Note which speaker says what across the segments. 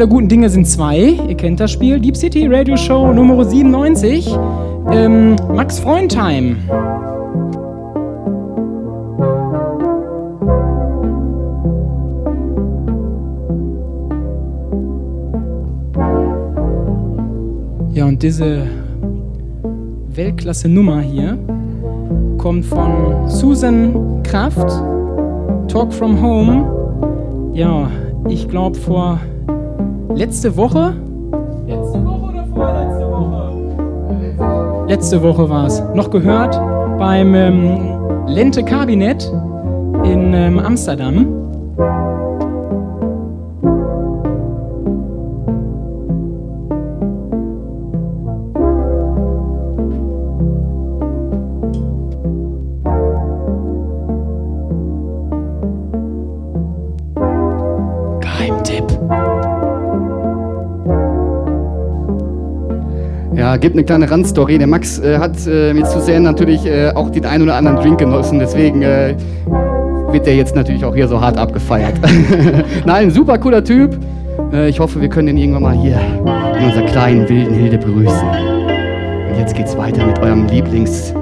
Speaker 1: Alle guten Dinge sind zwei. Ihr kennt das Spiel. Deep City Radio Show Nummer 97. Ähm, Max Freundheim. Ja, und diese Weltklasse Nummer hier kommt von Susan Kraft, Talk from Home. Ja, ich glaube vor letzte Woche. Letzte Woche oder vorletzte Woche? Letzte Woche war es. Noch gehört beim ähm, Lente Kabinett in ähm, Amsterdam.
Speaker 2: Gibt eine kleine Randstory. Der Max äh, hat äh, mit Suzanne natürlich äh, auch den einen oder anderen Drink genossen, deswegen äh, wird der jetzt natürlich auch hier so hart abgefeiert. Nein, super cooler Typ. Äh, ich hoffe, wir können ihn irgendwann mal hier in unserer kleinen wilden Hilde begrüßen. Und jetzt geht's weiter mit eurem Lieblings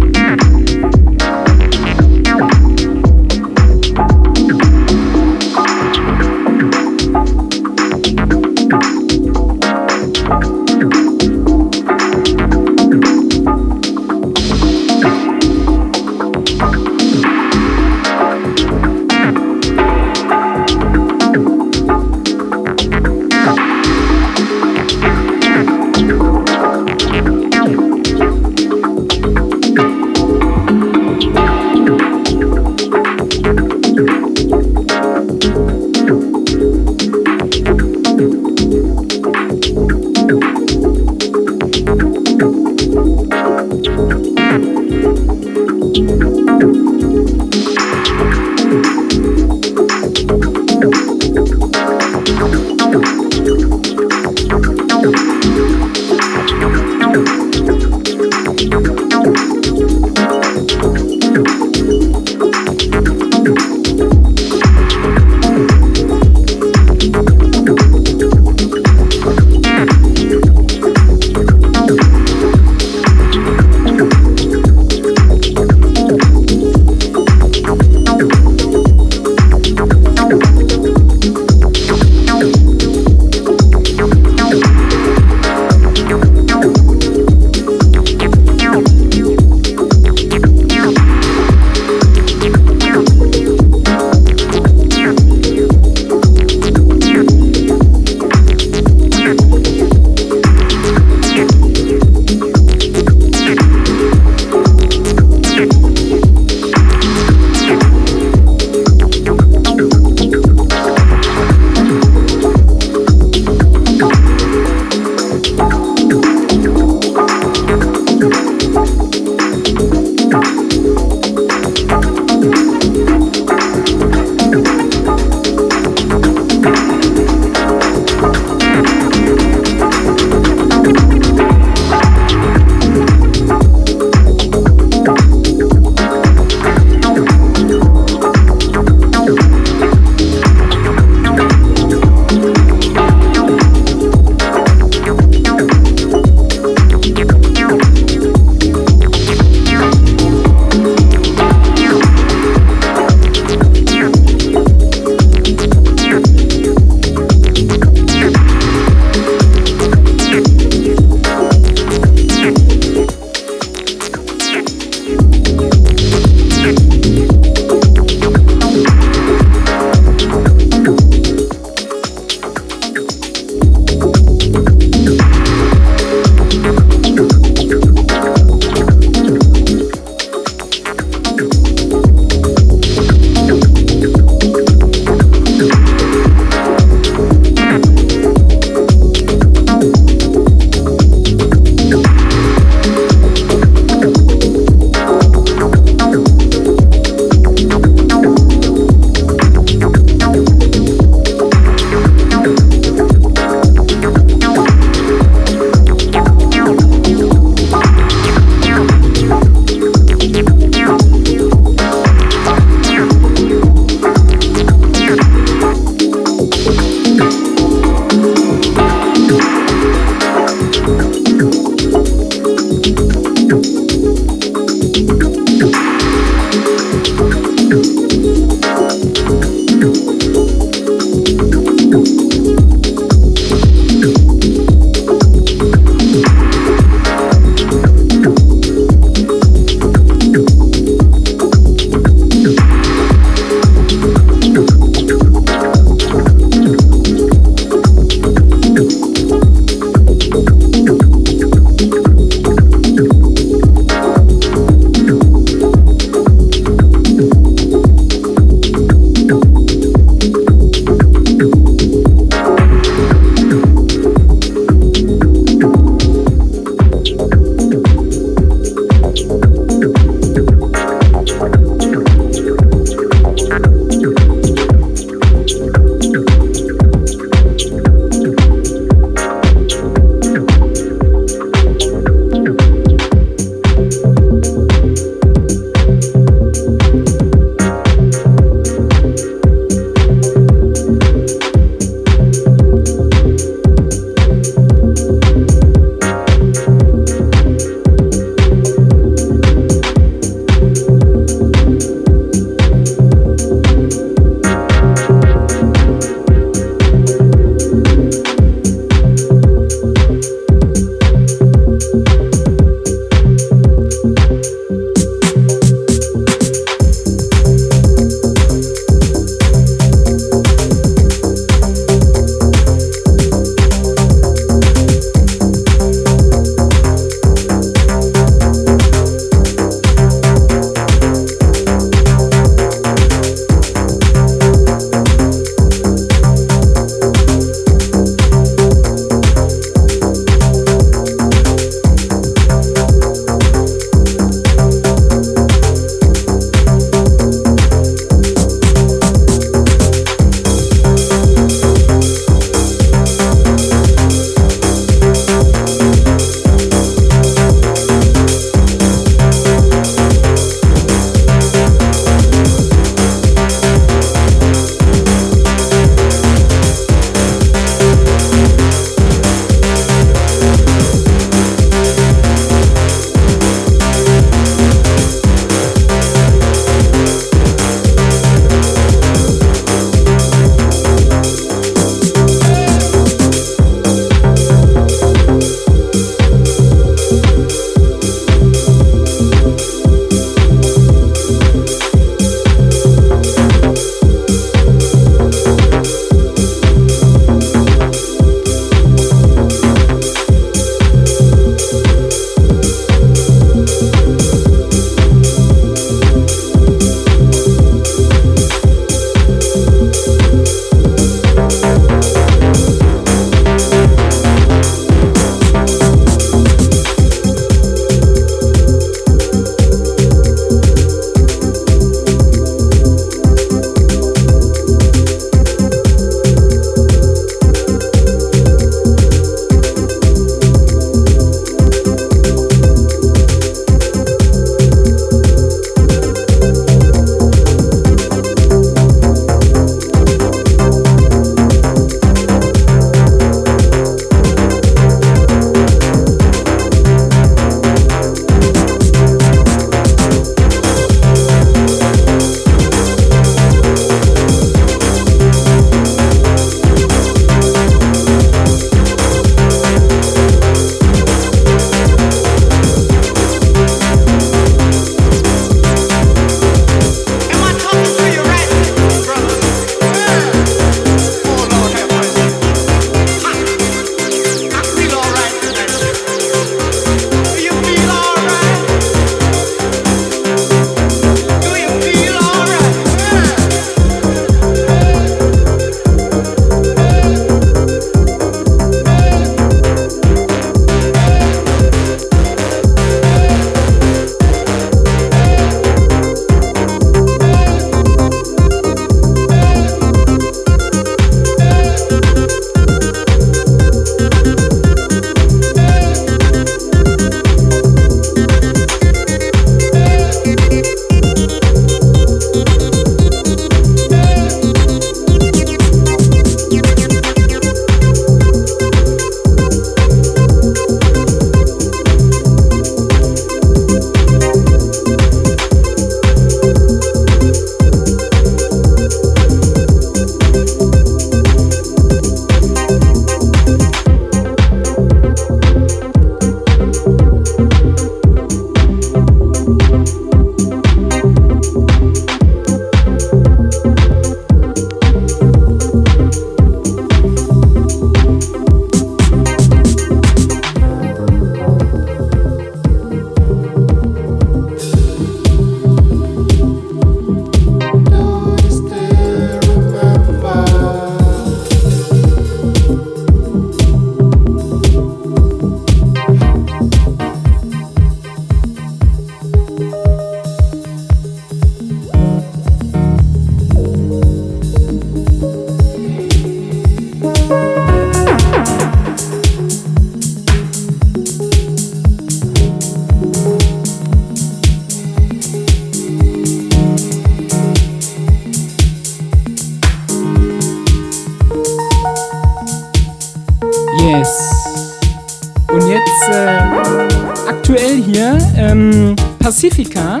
Speaker 1: Pacifica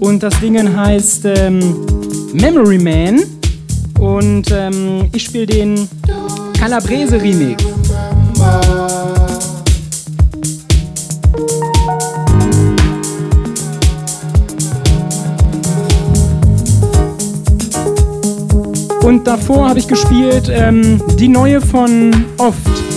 Speaker 1: und das Ding heißt ähm, Memory Man und ähm, ich spiele den Calabrese Remix. Und davor habe ich gespielt ähm, die neue von Oft.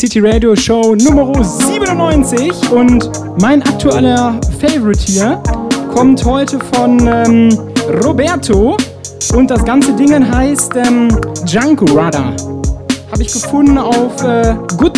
Speaker 1: City Radio Show Nummer 97 und mein aktueller Favorite hier kommt heute von ähm, Roberto. Und das ganze Ding heißt ähm, Junk Rudder. Habe ich gefunden auf äh, Good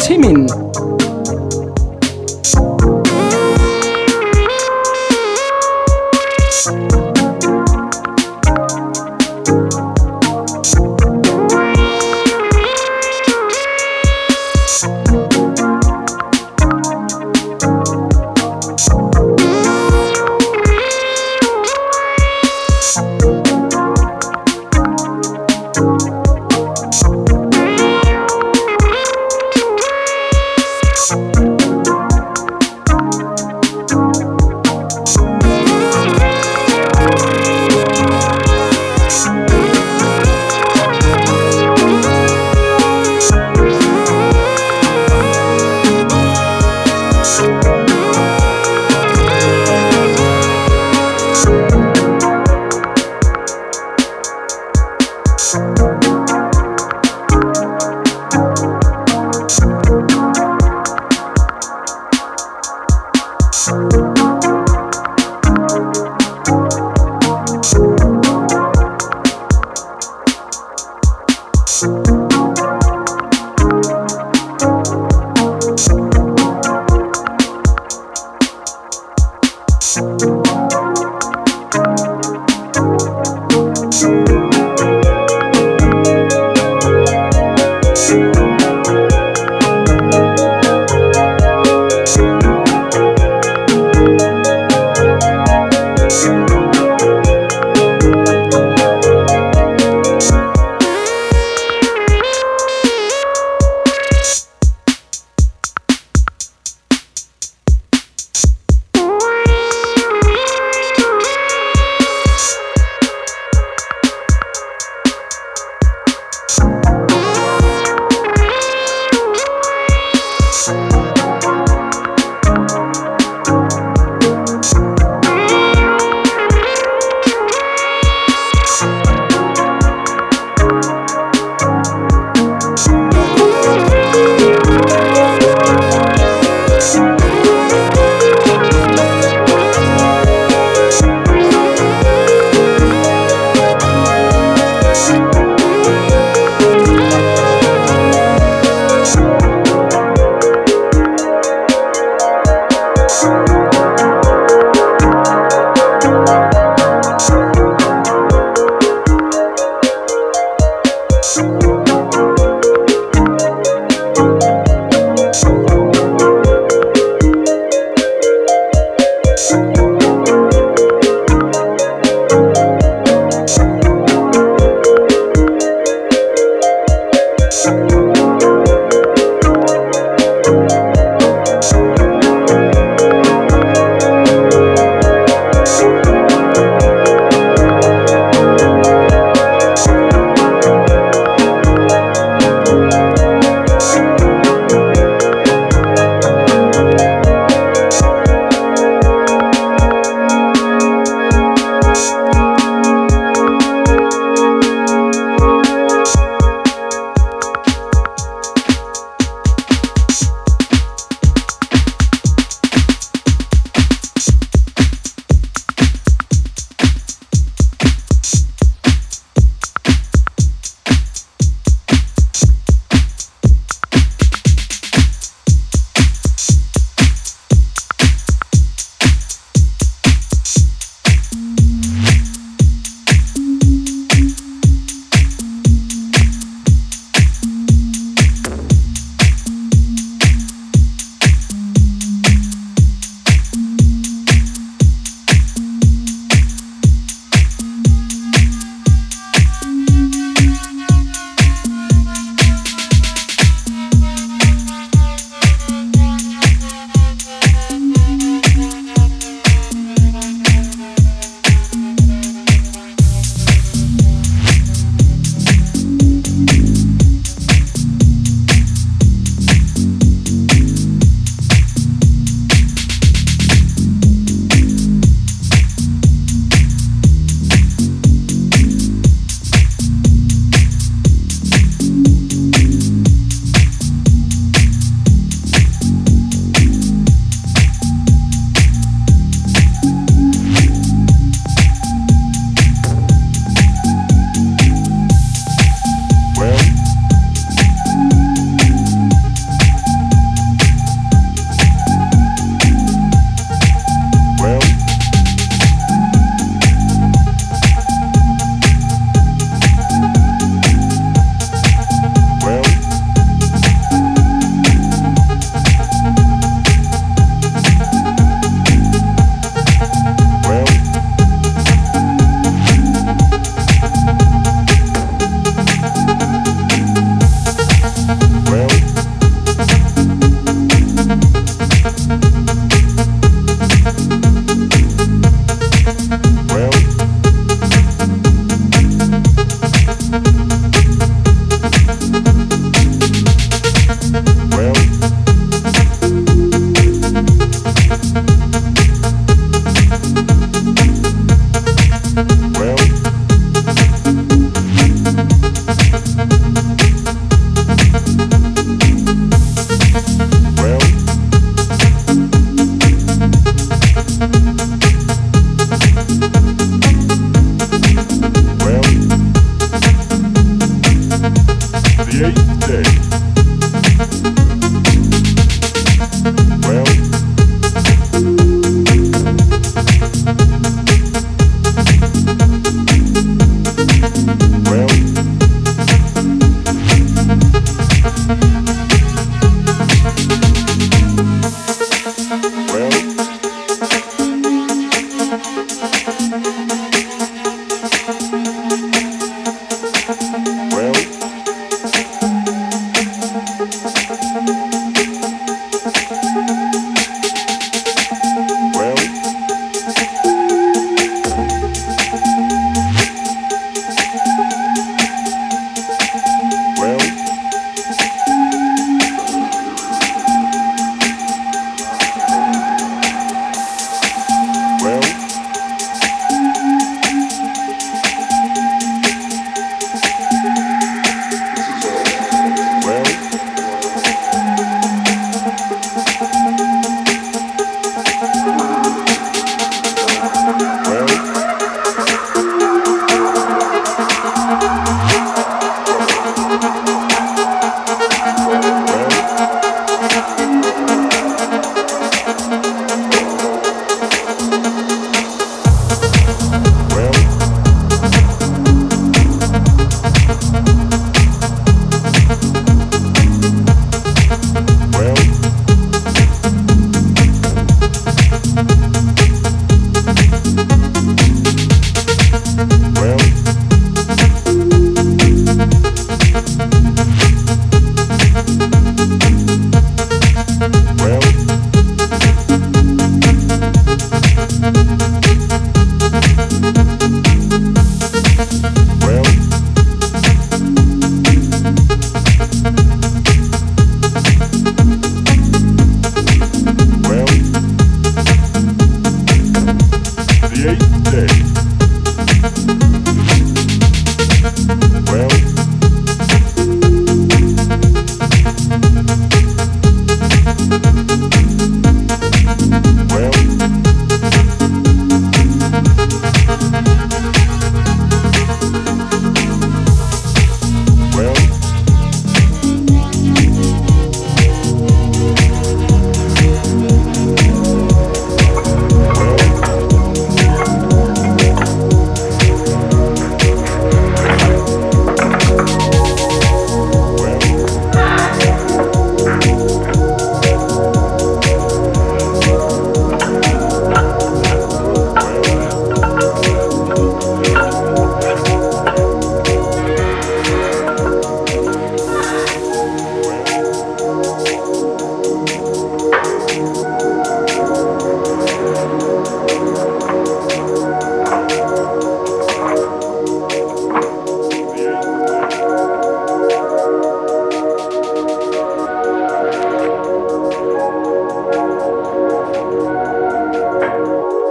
Speaker 1: Música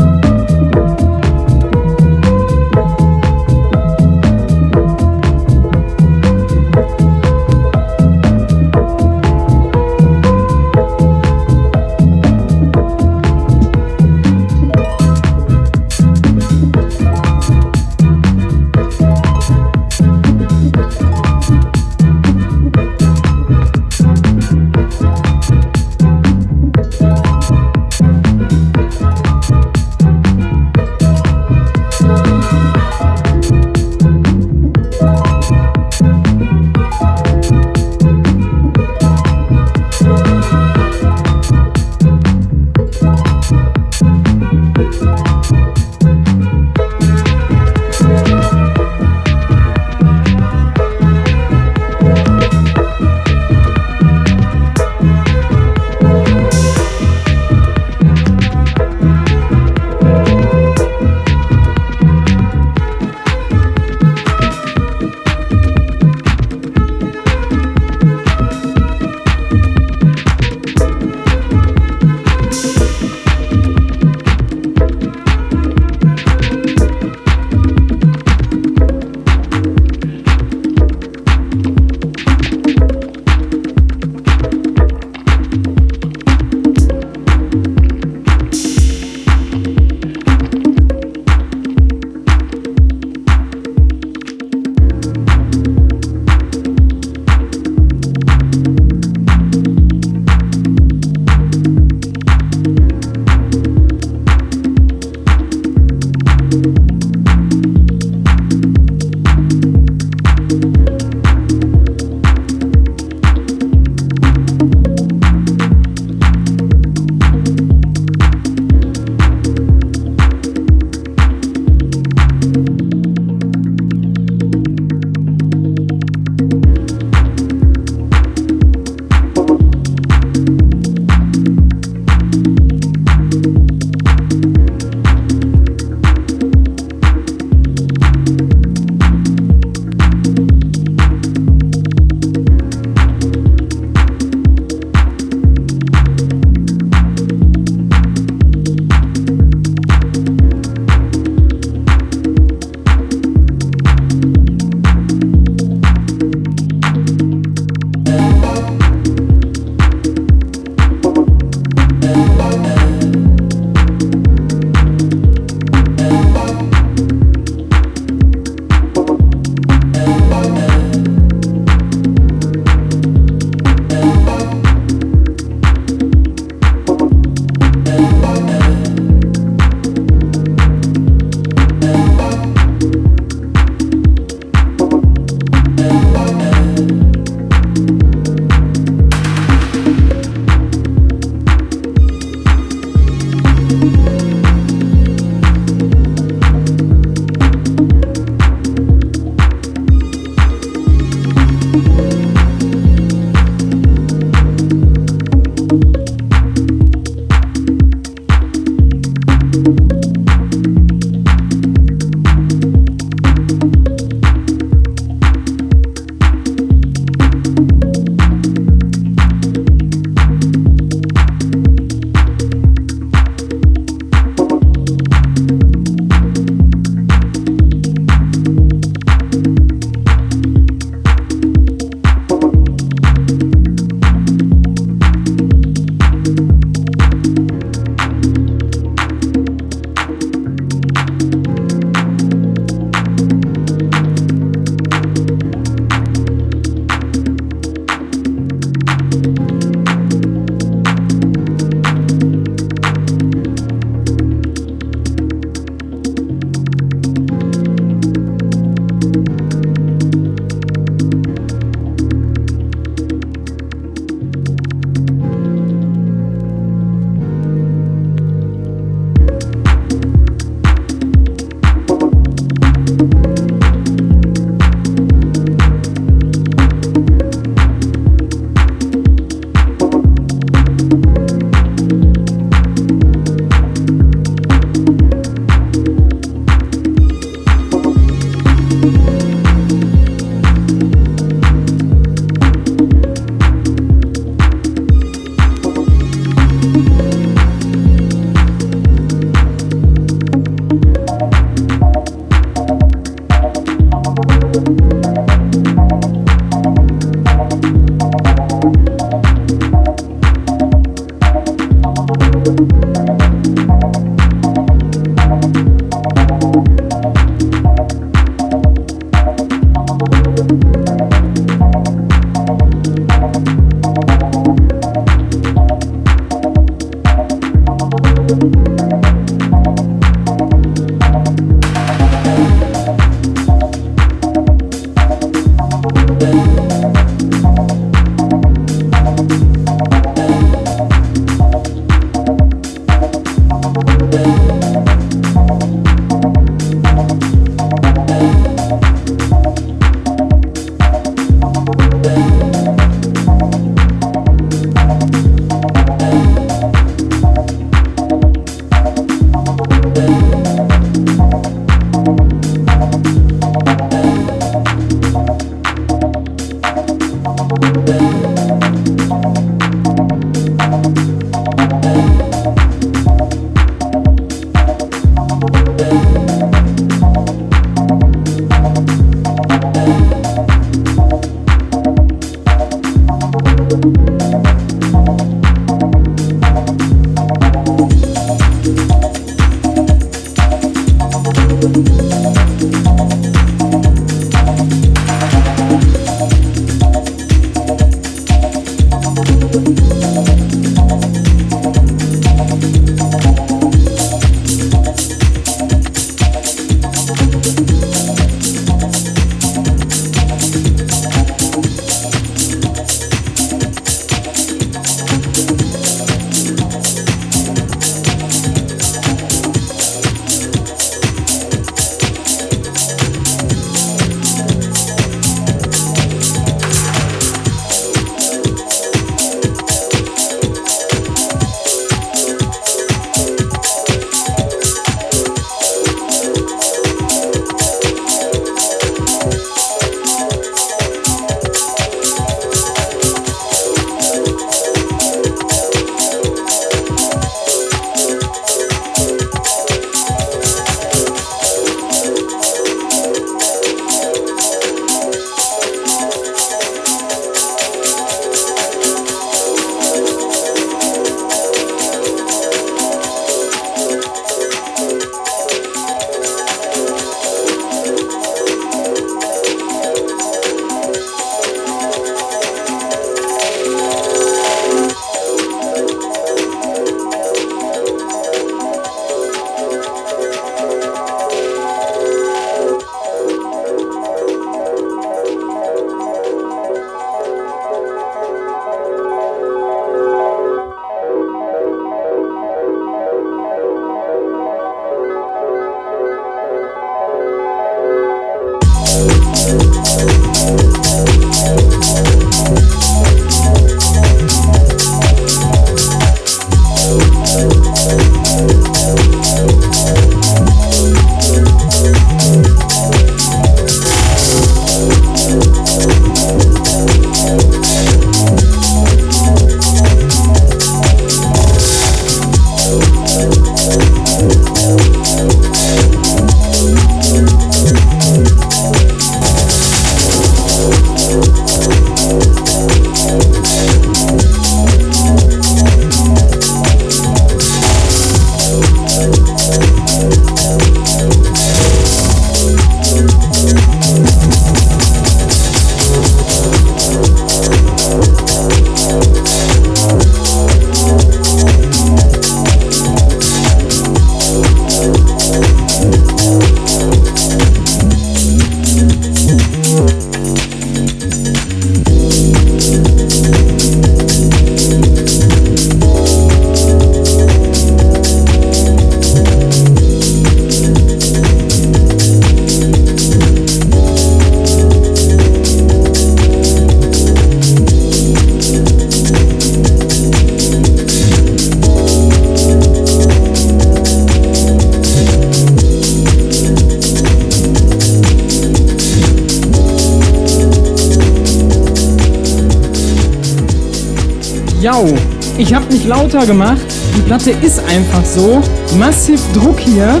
Speaker 1: Timin. Ich habe mich lauter gemacht. Die Platte ist einfach so. Massiv Druck hier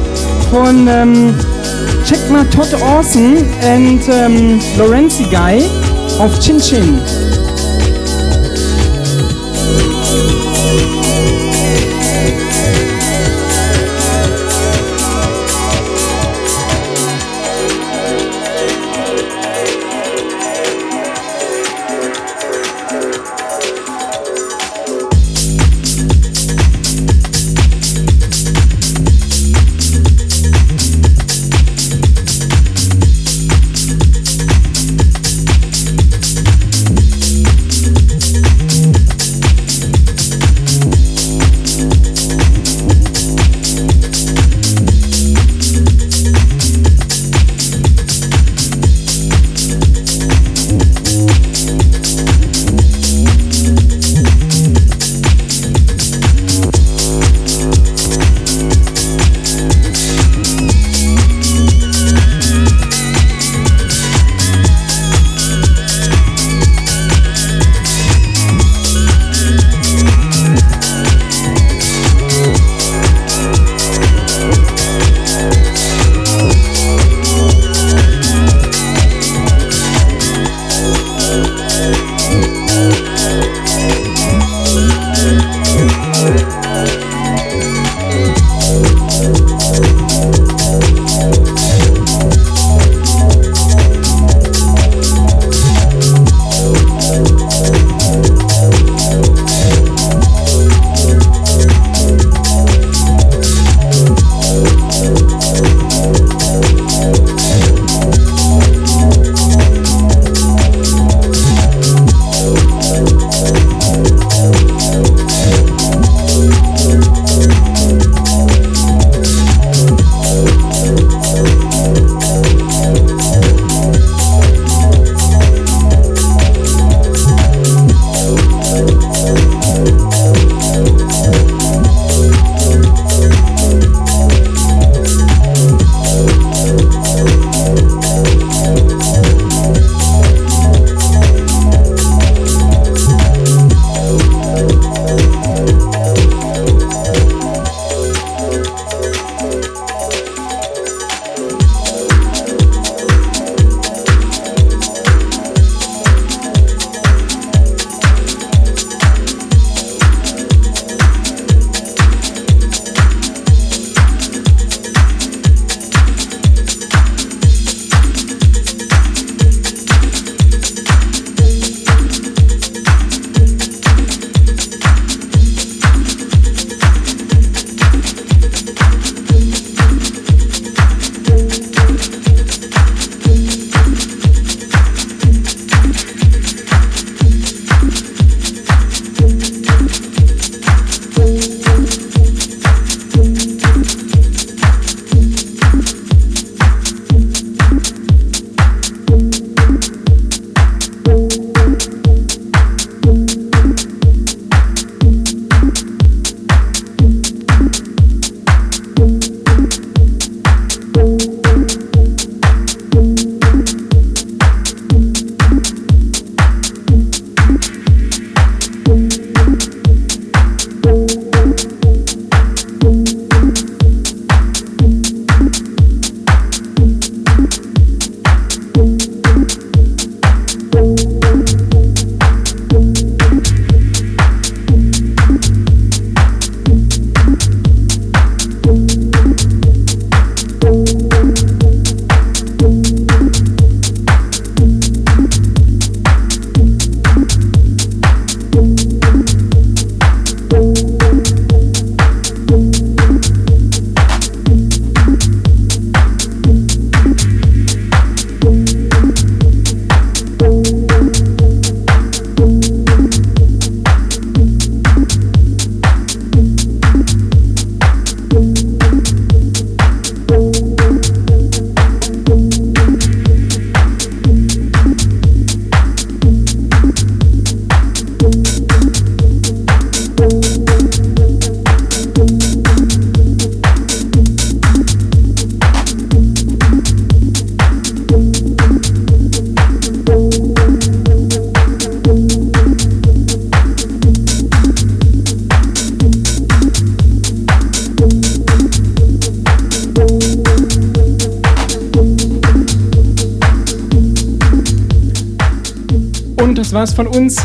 Speaker 1: von ähm, check mal Todd Orson und ähm, Lorenzi Guy auf Chin Chin.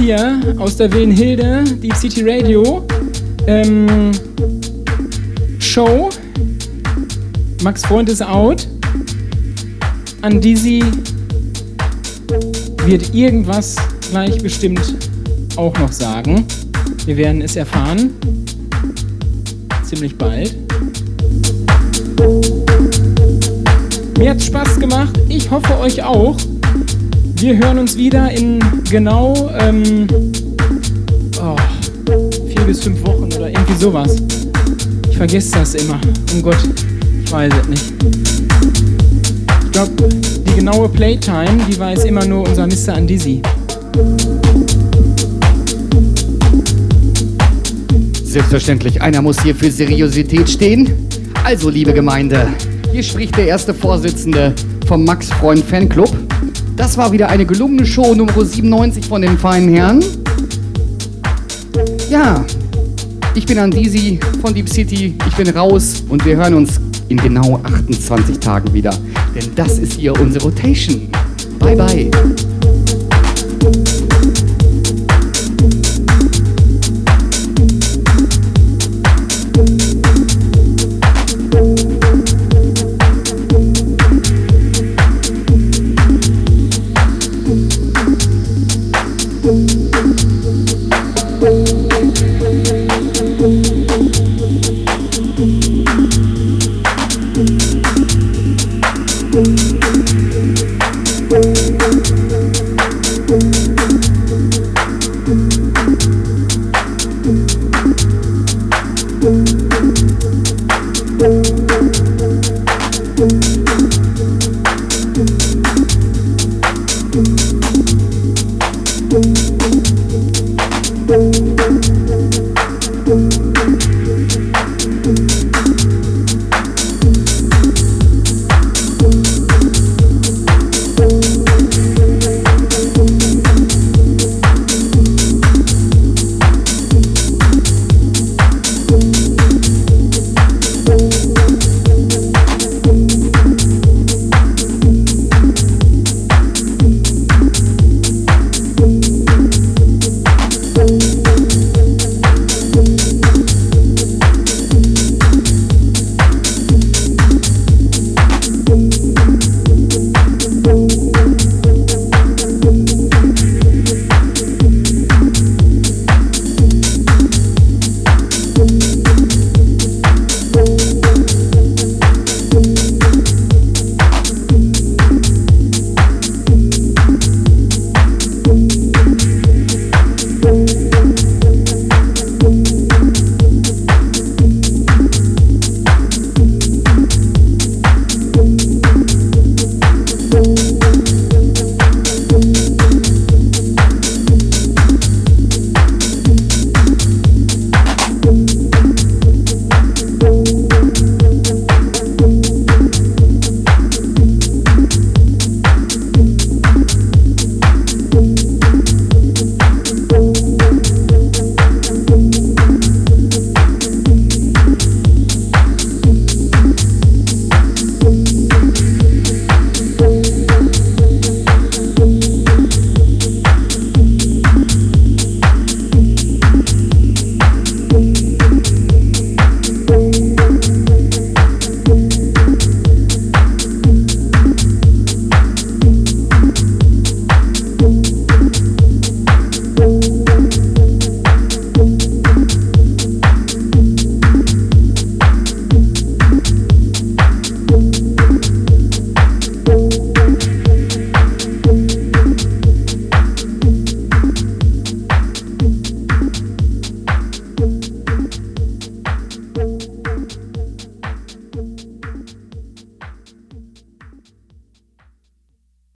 Speaker 1: Hier aus der Willen Hilde, Deep City Radio. Ähm, Show. Max Freund ist out. An Dizzy wird irgendwas gleich bestimmt auch noch sagen. Wir werden es erfahren. Ziemlich bald. Mir hat Spaß gemacht. Ich hoffe euch auch. Wir hören uns wieder in genau ähm, oh, vier bis fünf Wochen oder irgendwie sowas. Ich vergesse das immer. Um Gott, ich weiß es nicht. Ich glaube, die genaue Playtime, die weiß immer nur unser Mr. Andisi.
Speaker 2: Selbstverständlich, einer muss hier für Seriosität stehen. Also, liebe Gemeinde, hier spricht der erste Vorsitzende vom Max Freund Fanclub. Das war wieder eine gelungene Show Nummer 97 von den feinen Herren. Ja, ich bin Andisi von Deep City. Ich bin raus und wir hören uns in genau 28 Tagen wieder. Denn das ist hier unsere Rotation. Bye bye.